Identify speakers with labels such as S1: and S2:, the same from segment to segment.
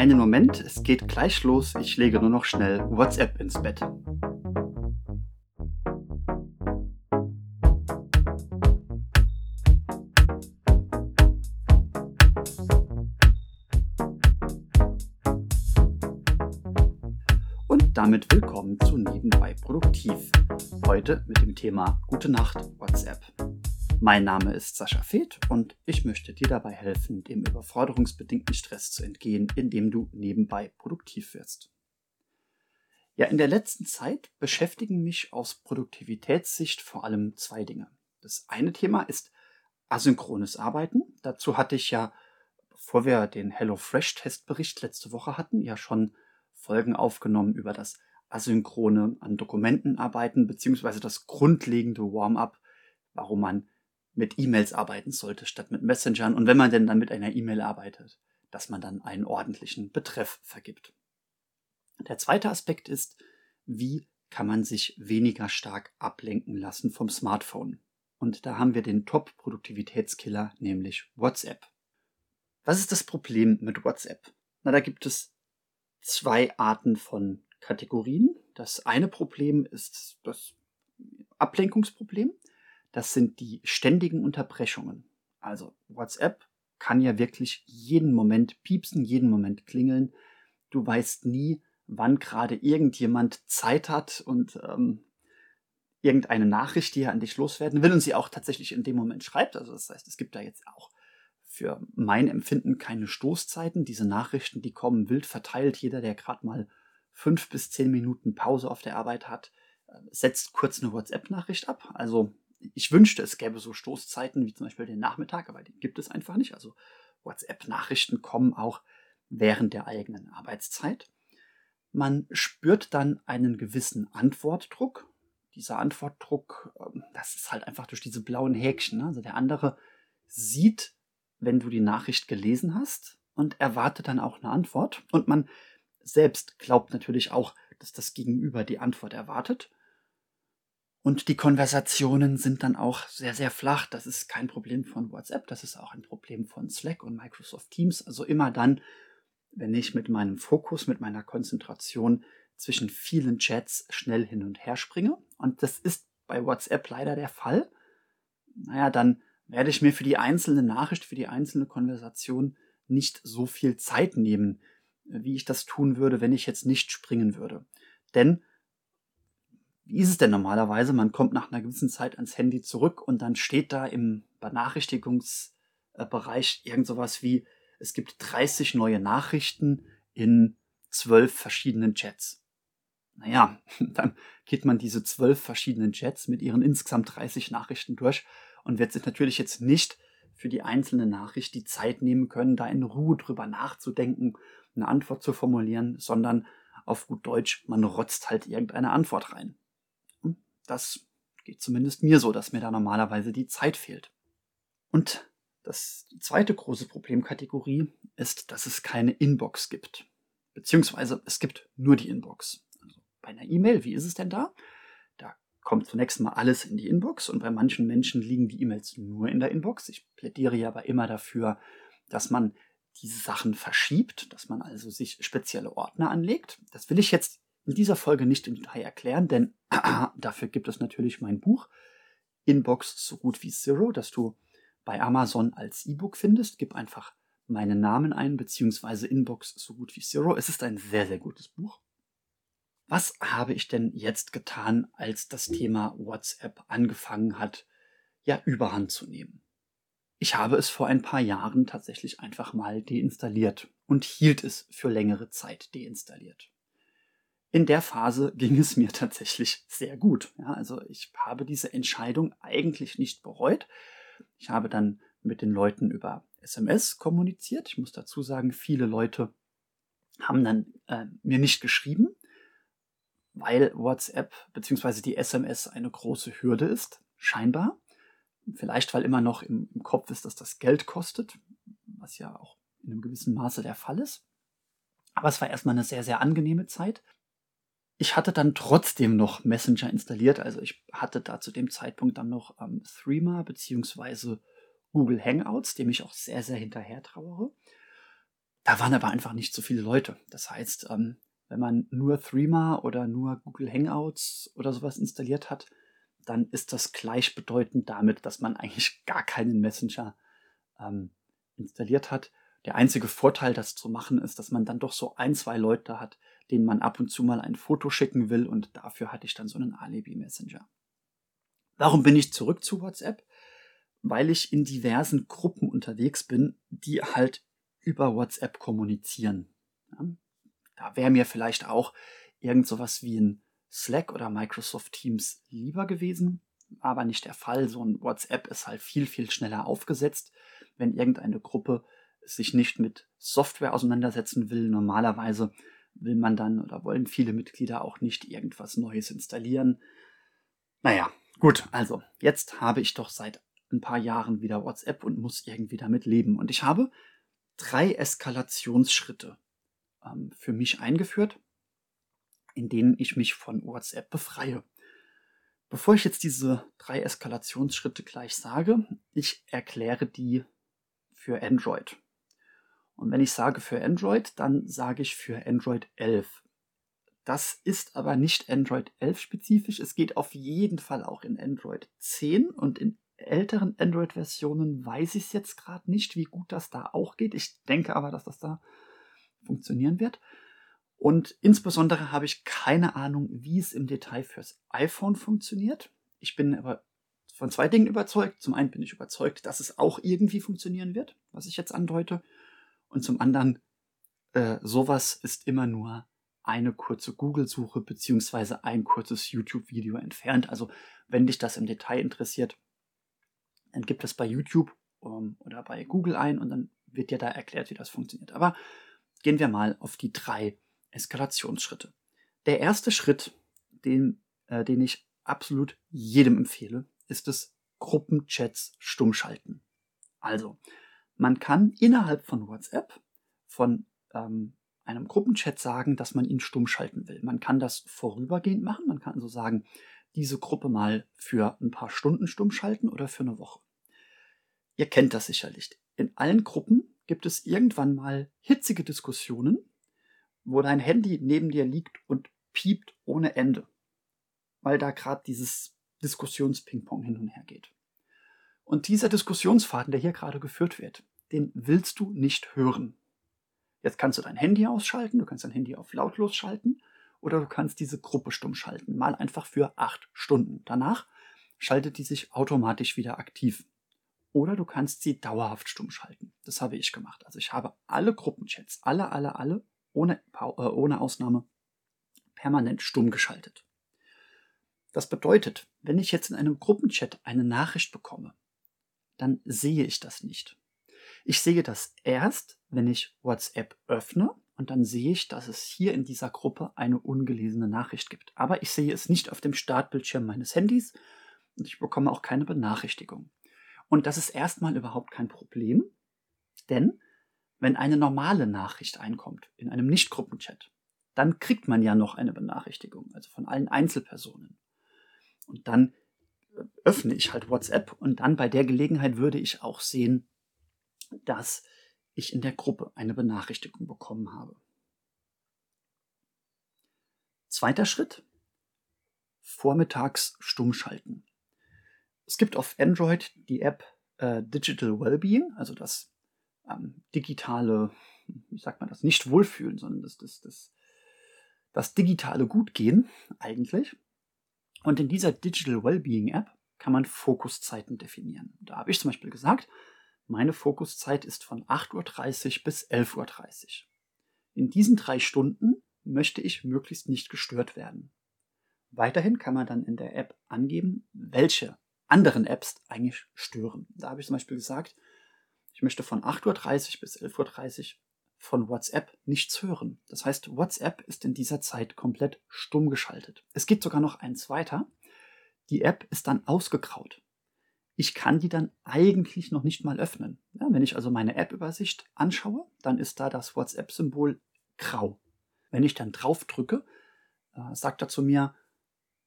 S1: Einen Moment, es geht gleich los. Ich lege nur noch schnell WhatsApp ins Bett. Und damit willkommen zu Nebenbei Produktiv. Heute mit dem Thema Gute Nacht WhatsApp. Mein Name ist Sascha Feth und ich möchte dir dabei helfen, dem überforderungsbedingten Stress zu entgehen, indem du nebenbei produktiv wirst. Ja, in der letzten Zeit beschäftigen mich aus Produktivitätssicht vor allem zwei Dinge. Das eine Thema ist asynchrones Arbeiten. Dazu hatte ich ja, bevor wir den HelloFresh-Testbericht letzte Woche hatten, ja schon Folgen aufgenommen über das asynchrone an Dokumenten arbeiten, beziehungsweise das grundlegende Warm-up, warum man mit E-Mails arbeiten sollte statt mit Messengern und wenn man denn dann mit einer E-Mail arbeitet, dass man dann einen ordentlichen Betreff vergibt. Der zweite Aspekt ist, wie kann man sich weniger stark ablenken lassen vom Smartphone. Und da haben wir den Top-Produktivitätskiller, nämlich WhatsApp. Was ist das Problem mit WhatsApp? Na, da gibt es zwei Arten von Kategorien. Das eine Problem ist das Ablenkungsproblem. Das sind die ständigen Unterbrechungen. Also WhatsApp kann ja wirklich jeden Moment piepsen, jeden Moment klingeln. Du weißt nie, wann gerade irgendjemand Zeit hat und ähm, irgendeine Nachricht, die er an dich loswerden will und sie auch tatsächlich in dem Moment schreibt. Also das heißt, es gibt da jetzt auch für mein Empfinden keine Stoßzeiten. Diese Nachrichten, die kommen wild verteilt. Jeder, der gerade mal fünf bis zehn Minuten Pause auf der Arbeit hat, äh, setzt kurz eine WhatsApp-Nachricht ab. Also ich wünschte, es gäbe so Stoßzeiten wie zum Beispiel den Nachmittag, aber die gibt es einfach nicht. Also WhatsApp-Nachrichten kommen auch während der eigenen Arbeitszeit. Man spürt dann einen gewissen Antwortdruck. Dieser Antwortdruck, ähm, das ist halt einfach durch diese blauen Häkchen. Ne? Also der andere sieht, wenn du die Nachricht gelesen hast und erwartet dann auch eine Antwort. Und man selbst glaubt natürlich auch, dass das Gegenüber die Antwort erwartet. Und die Konversationen sind dann auch sehr, sehr flach. Das ist kein Problem von WhatsApp, das ist auch ein Problem von Slack und Microsoft Teams. Also immer dann, wenn ich mit meinem Fokus, mit meiner Konzentration zwischen vielen Chats schnell hin und her springe. Und das ist bei WhatsApp leider der Fall. Naja, dann werde ich mir für die einzelne Nachricht, für die einzelne Konversation nicht so viel Zeit nehmen, wie ich das tun würde, wenn ich jetzt nicht springen würde. Denn wie ist es denn normalerweise? Man kommt nach einer gewissen Zeit ans Handy zurück und dann steht da im Benachrichtigungsbereich irgend sowas wie, es gibt 30 neue Nachrichten in zwölf verschiedenen Chats. Naja, dann geht man diese zwölf verschiedenen Chats mit ihren insgesamt 30 Nachrichten durch und wird sich natürlich jetzt nicht für die einzelne Nachricht die Zeit nehmen können, da in Ruhe drüber nachzudenken, eine Antwort zu formulieren, sondern auf gut Deutsch, man rotzt halt irgendeine Antwort rein. Das geht zumindest mir so, dass mir da normalerweise die Zeit fehlt. Und das, die zweite große Problemkategorie ist, dass es keine Inbox gibt. Beziehungsweise es gibt nur die Inbox. Also bei einer E-Mail, wie ist es denn da? Da kommt zunächst mal alles in die Inbox und bei manchen Menschen liegen die E-Mails nur in der Inbox. Ich plädiere ja aber immer dafür, dass man diese Sachen verschiebt, dass man also sich spezielle Ordner anlegt. Das will ich jetzt in dieser Folge nicht im Detail erklären, denn dafür gibt es natürlich mein Buch Inbox so gut wie Zero, das du bei Amazon als E-Book findest. Gib einfach meinen Namen ein, beziehungsweise Inbox so gut wie Zero. Es ist ein sehr, sehr gutes Buch. Was habe ich denn jetzt getan, als das Thema WhatsApp angefangen hat, ja, überhand zu nehmen? Ich habe es vor ein paar Jahren tatsächlich einfach mal deinstalliert und hielt es für längere Zeit deinstalliert in der Phase ging es mir tatsächlich sehr gut. Ja, also ich habe diese Entscheidung eigentlich nicht bereut. Ich habe dann mit den Leuten über SMS kommuniziert. Ich muss dazu sagen, viele Leute haben dann äh, mir nicht geschrieben, weil WhatsApp bzw. die SMS eine große Hürde ist, scheinbar. Vielleicht, weil immer noch im, im Kopf ist, dass das Geld kostet, was ja auch in einem gewissen Maße der Fall ist. Aber es war erstmal eine sehr, sehr angenehme Zeit. Ich hatte dann trotzdem noch Messenger installiert. Also ich hatte da zu dem Zeitpunkt dann noch ähm, Threema beziehungsweise Google Hangouts, dem ich auch sehr, sehr hinterher trauere. Da waren aber einfach nicht so viele Leute. Das heißt, ähm, wenn man nur Threema oder nur Google Hangouts oder sowas installiert hat, dann ist das gleichbedeutend damit, dass man eigentlich gar keinen Messenger ähm, installiert hat. Der einzige Vorteil, das zu machen, ist, dass man dann doch so ein, zwei Leute hat, denen man ab und zu mal ein Foto schicken will und dafür hatte ich dann so einen Alibi-Messenger. Warum bin ich zurück zu WhatsApp? Weil ich in diversen Gruppen unterwegs bin, die halt über WhatsApp kommunizieren. Ja, da wäre mir vielleicht auch irgend sowas wie ein Slack oder Microsoft Teams lieber gewesen, aber nicht der Fall. So ein WhatsApp ist halt viel, viel schneller aufgesetzt, wenn irgendeine Gruppe sich nicht mit Software auseinandersetzen will. Normalerweise will man dann oder wollen viele Mitglieder auch nicht irgendwas Neues installieren. Naja, gut, also jetzt habe ich doch seit ein paar Jahren wieder WhatsApp und muss irgendwie damit leben. Und ich habe drei Eskalationsschritte ähm, für mich eingeführt, in denen ich mich von WhatsApp befreie. Bevor ich jetzt diese drei Eskalationsschritte gleich sage, ich erkläre die für Android. Und wenn ich sage für Android, dann sage ich für Android 11. Das ist aber nicht Android 11 spezifisch. Es geht auf jeden Fall auch in Android 10 und in älteren Android-Versionen weiß ich es jetzt gerade nicht, wie gut das da auch geht. Ich denke aber, dass das da funktionieren wird. Und insbesondere habe ich keine Ahnung, wie es im Detail fürs iPhone funktioniert. Ich bin aber von zwei Dingen überzeugt. Zum einen bin ich überzeugt, dass es auch irgendwie funktionieren wird, was ich jetzt andeute. Und zum anderen, äh, sowas ist immer nur eine kurze Google-Suche beziehungsweise ein kurzes YouTube-Video entfernt. Also wenn dich das im Detail interessiert, dann gibt es bei YouTube um, ähm, oder bei Google ein und dann wird dir da erklärt, wie das funktioniert. Aber gehen wir mal auf die drei Eskalationsschritte. Der erste Schritt, den, äh, den ich absolut jedem empfehle, ist es Gruppenchats stumm schalten. Also, man kann innerhalb von WhatsApp von ähm, einem Gruppenchat sagen, dass man ihn stumm schalten will. Man kann das vorübergehend machen. Man kann so sagen, diese Gruppe mal für ein paar Stunden stumm schalten oder für eine Woche. Ihr kennt das sicherlich. In allen Gruppen gibt es irgendwann mal hitzige Diskussionen, wo dein Handy neben dir liegt und piept ohne Ende, weil da gerade dieses Diskussionspingpong hin und her geht. Und dieser Diskussionsfaden, der hier gerade geführt wird, den willst du nicht hören. Jetzt kannst du dein Handy ausschalten, du kannst dein Handy auf lautlos schalten oder du kannst diese Gruppe stumm schalten, mal einfach für acht Stunden. Danach schaltet die sich automatisch wieder aktiv. Oder du kannst sie dauerhaft stumm schalten. Das habe ich gemacht. Also ich habe alle Gruppenchats, alle, alle, alle, ohne, äh, ohne Ausnahme, permanent stumm geschaltet. Das bedeutet, wenn ich jetzt in einem Gruppenchat eine Nachricht bekomme, dann sehe ich das nicht. Ich sehe das erst, wenn ich WhatsApp öffne und dann sehe ich, dass es hier in dieser Gruppe eine ungelesene Nachricht gibt. Aber ich sehe es nicht auf dem Startbildschirm meines Handys und ich bekomme auch keine Benachrichtigung. Und das ist erstmal überhaupt kein Problem, denn wenn eine normale Nachricht einkommt in einem Nicht-Gruppenchat, dann kriegt man ja noch eine Benachrichtigung, also von allen Einzelpersonen. Und dann äh, öffne ich halt WhatsApp und dann bei der Gelegenheit würde ich auch sehen, dass ich in der Gruppe eine Benachrichtigung bekommen habe. Zweiter Schritt. Vormittags stumm schalten. Es gibt auf Android die App äh, Digital Wellbeing, also das ähm, digitale, wie sagt man das, nicht Wohlfühlen, sondern das, das, das, das digitale Gutgehen eigentlich. Und in dieser Digital Wellbeing App kann man Fokuszeiten definieren. Da habe ich zum Beispiel gesagt, meine Fokuszeit ist von 8.30 Uhr bis 11.30 Uhr. In diesen drei Stunden möchte ich möglichst nicht gestört werden. Weiterhin kann man dann in der App angeben, welche anderen Apps eigentlich stören. Da habe ich zum Beispiel gesagt, ich möchte von 8.30 Uhr bis 11.30 Uhr von WhatsApp nichts hören. Das heißt, WhatsApp ist in dieser Zeit komplett stumm geschaltet. Es gibt sogar noch eins weiter. Die App ist dann ausgegraut ich kann die dann eigentlich noch nicht mal öffnen. Ja, wenn ich also meine App-Übersicht anschaue, dann ist da das WhatsApp-Symbol grau. Wenn ich dann drauf drücke, äh, sagt er zu mir,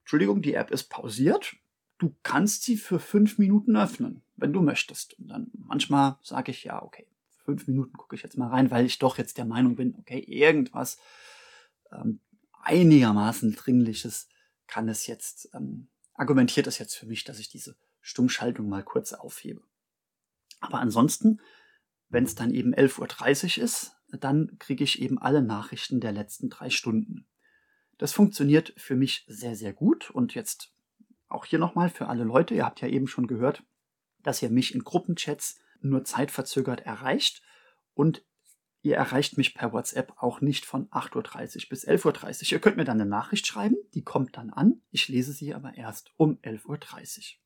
S1: Entschuldigung, die App ist pausiert. Du kannst sie für fünf Minuten öffnen, wenn du möchtest. Und dann manchmal sage ich ja, okay, fünf Minuten gucke ich jetzt mal rein, weil ich doch jetzt der Meinung bin, okay, irgendwas ähm, einigermaßen Dringliches kann es jetzt, ähm, argumentiert es jetzt für mich, dass ich diese Stummschaltung mal kurz aufhebe. Aber ansonsten, wenn es dann eben 11.30 Uhr ist, dann kriege ich eben alle Nachrichten der letzten drei Stunden. Das funktioniert für mich sehr, sehr gut. Und jetzt auch hier nochmal für alle Leute, ihr habt ja eben schon gehört, dass ihr mich in Gruppenchats nur zeitverzögert erreicht und ihr erreicht mich per WhatsApp auch nicht von 8.30 Uhr bis 11.30 Uhr. Ihr könnt mir dann eine Nachricht schreiben, die kommt dann an. Ich lese sie aber erst um 11.30 Uhr.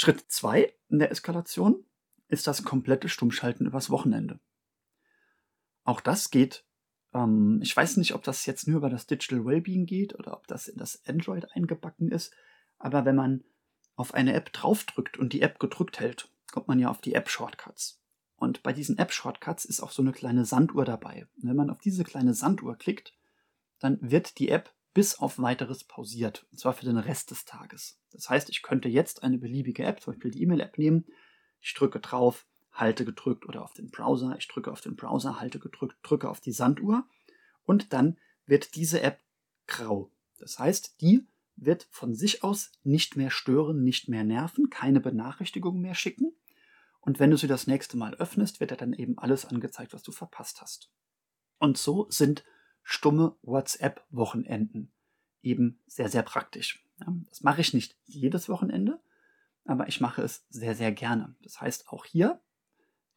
S1: Schritt 2 in der Eskalation ist das komplette Stummschalten übers Wochenende. Auch das geht, ähm, ich weiß nicht, ob das jetzt nur über das Digital Wellbeing geht oder ob das in das Android eingebacken ist, aber wenn man auf eine App draufdrückt und die App gedrückt hält, kommt man ja auf die App-Shortcuts. Und bei diesen App-Shortcuts ist auch so eine kleine Sanduhr dabei. Und wenn man auf diese kleine Sanduhr klickt, dann wird die App bis auf weiteres pausiert. Und zwar für den Rest des Tages. Das heißt, ich könnte jetzt eine beliebige App, zum Beispiel die E-Mail-App nehmen. Ich drücke drauf, halte gedrückt oder auf den Browser. Ich drücke auf den Browser, halte gedrückt, drücke auf die Sanduhr. Und dann wird diese App grau. Das heißt, die wird von sich aus nicht mehr stören, nicht mehr nerven, keine Benachrichtigungen mehr schicken. Und wenn du sie das nächste Mal öffnest, wird dir dann eben alles angezeigt, was du verpasst hast. Und so sind stumme WhatsApp-Wochenenden eben sehr, sehr praktisch. Das mache ich nicht jedes Wochenende, aber ich mache es sehr, sehr gerne. Das heißt auch hier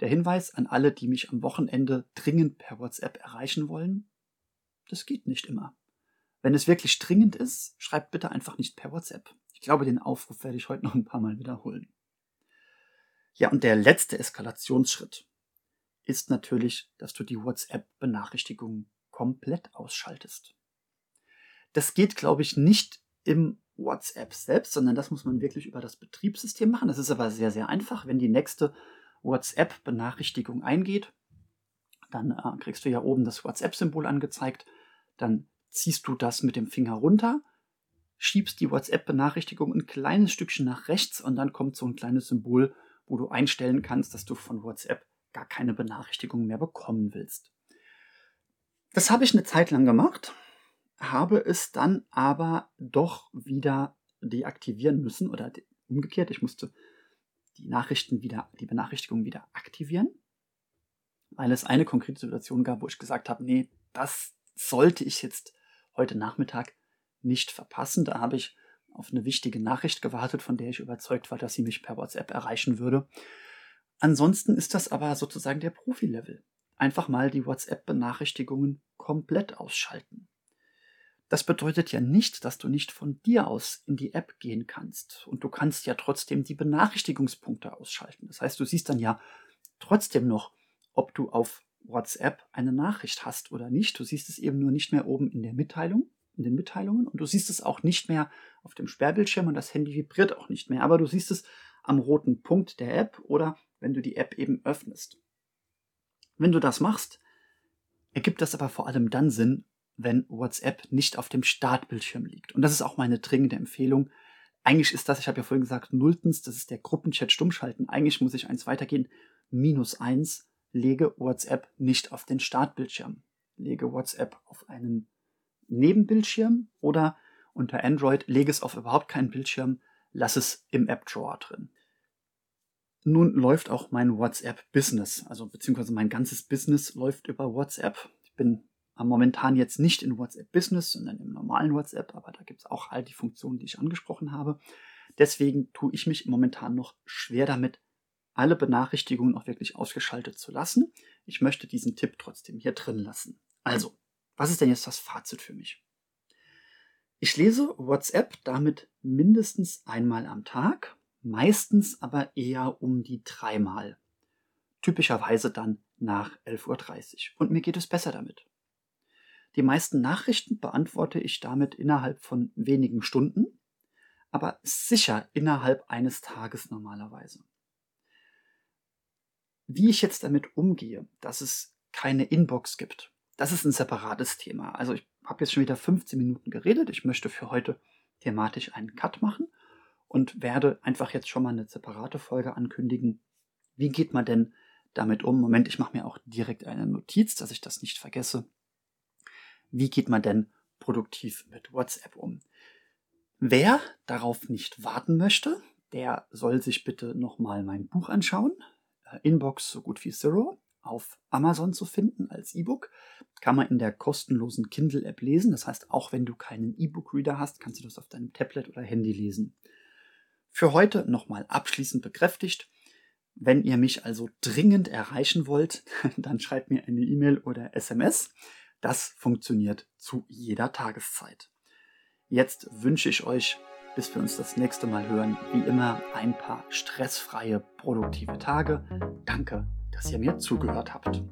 S1: der Hinweis an alle, die mich am Wochenende dringend per WhatsApp erreichen wollen. Das geht nicht immer. Wenn es wirklich dringend ist, schreibt bitte einfach nicht per WhatsApp. Ich glaube, den Aufruf werde ich heute noch ein paar Mal wiederholen. Ja, und der letzte Eskalationsschritt ist natürlich, dass du die WhatsApp-Benachrichtigungen komplett ausschaltest. Das geht, glaube ich, nicht im WhatsApp selbst, sondern das muss man wirklich über das Betriebssystem machen. Das ist aber sehr, sehr einfach. Wenn die nächste WhatsApp-Benachrichtigung eingeht, dann äh, kriegst du ja oben das WhatsApp-Symbol angezeigt. Dann ziehst du das mit dem Finger runter, schiebst die WhatsApp-Benachrichtigung ein kleines Stückchen nach rechts und dann kommt so ein kleines Symbol, wo du einstellen kannst, dass du von WhatsApp gar keine Benachrichtigung mehr bekommen willst. Das habe ich eine Zeit lang gemacht, habe es dann aber doch wieder deaktivieren müssen oder umgekehrt, ich musste die Nachrichten wieder, die Benachrichtigung wieder aktivieren, weil es eine konkrete Situation gab, wo ich gesagt habe, nee, das sollte ich jetzt heute Nachmittag nicht verpassen. Da habe ich auf eine wichtige Nachricht gewartet, von der ich überzeugt war, dass sie mich per WhatsApp erreichen würde. Ansonsten ist das aber sozusagen der Profi-Level. Einfach mal die WhatsApp-Benachrichtigungen komplett ausschalten. Das bedeutet ja nicht, dass du nicht von dir aus in die App gehen kannst. Und du kannst ja trotzdem die Benachrichtigungspunkte ausschalten. Das heißt, du siehst dann ja trotzdem noch, ob du auf WhatsApp eine Nachricht hast oder nicht. Du siehst es eben nur nicht mehr oben in der Mitteilung, in den Mitteilungen und du siehst es auch nicht mehr auf dem Sperrbildschirm und das Handy vibriert auch nicht mehr, aber du siehst es am roten Punkt der App oder wenn du die App eben öffnest. Wenn du das machst, ergibt das aber vor allem dann Sinn, wenn WhatsApp nicht auf dem Startbildschirm liegt. Und das ist auch meine dringende Empfehlung. Eigentlich ist das, ich habe ja vorhin gesagt, nulltens, das ist der Gruppenchat stummschalten. Eigentlich muss ich eins weitergehen, minus eins lege WhatsApp nicht auf den Startbildschirm. Lege WhatsApp auf einen Nebenbildschirm oder unter Android lege es auf überhaupt keinen Bildschirm, lass es im App Drawer drin. Nun läuft auch mein WhatsApp Business, also beziehungsweise mein ganzes Business läuft über WhatsApp. Ich bin momentan jetzt nicht in WhatsApp Business, sondern im normalen WhatsApp, aber da gibt es auch all die Funktionen, die ich angesprochen habe. Deswegen tue ich mich momentan noch schwer damit, alle Benachrichtigungen auch wirklich ausgeschaltet zu lassen. Ich möchte diesen Tipp trotzdem hier drin lassen. Also, was ist denn jetzt das Fazit für mich? Ich lese WhatsApp damit mindestens einmal am Tag, meistens aber eher um die dreimal. Typischerweise dann nach 11.30 Uhr. Und mir geht es besser damit. Die meisten Nachrichten beantworte ich damit innerhalb von wenigen Stunden, aber sicher innerhalb eines Tages normalerweise. Wie ich jetzt damit umgehe, dass es keine Inbox gibt, das ist ein separates Thema. Also ich habe jetzt schon wieder 15 Minuten geredet. Ich möchte für heute thematisch einen Cut machen und werde einfach jetzt schon mal eine separate Folge ankündigen. Wie geht man denn damit um? Moment, ich mache mir auch direkt eine Notiz, dass ich das nicht vergesse. Wie geht man denn produktiv mit WhatsApp um? Wer darauf nicht warten möchte, der soll sich bitte nochmal mein Buch anschauen. Äh, Inbox so gut wie Zero auf Amazon zu finden als E-Book. Kann man in der kostenlosen Kindle-App lesen. Das heißt, auch wenn du keinen E-Book-Reader hast, kannst du das auf deinem Tablet oder Handy lesen. Für heute nochmal abschließend bekräftigt. Wenn ihr mich also dringend erreichen wollt, dann schreibt mir eine E-Mail oder SMS. Das funktioniert zu jeder Tageszeit. Jetzt wünsche ich euch, bis wir uns das nächste Mal hören, wie immer ein paar stressfreie, produktive Tage. Danke, dass ihr mir zugehört habt.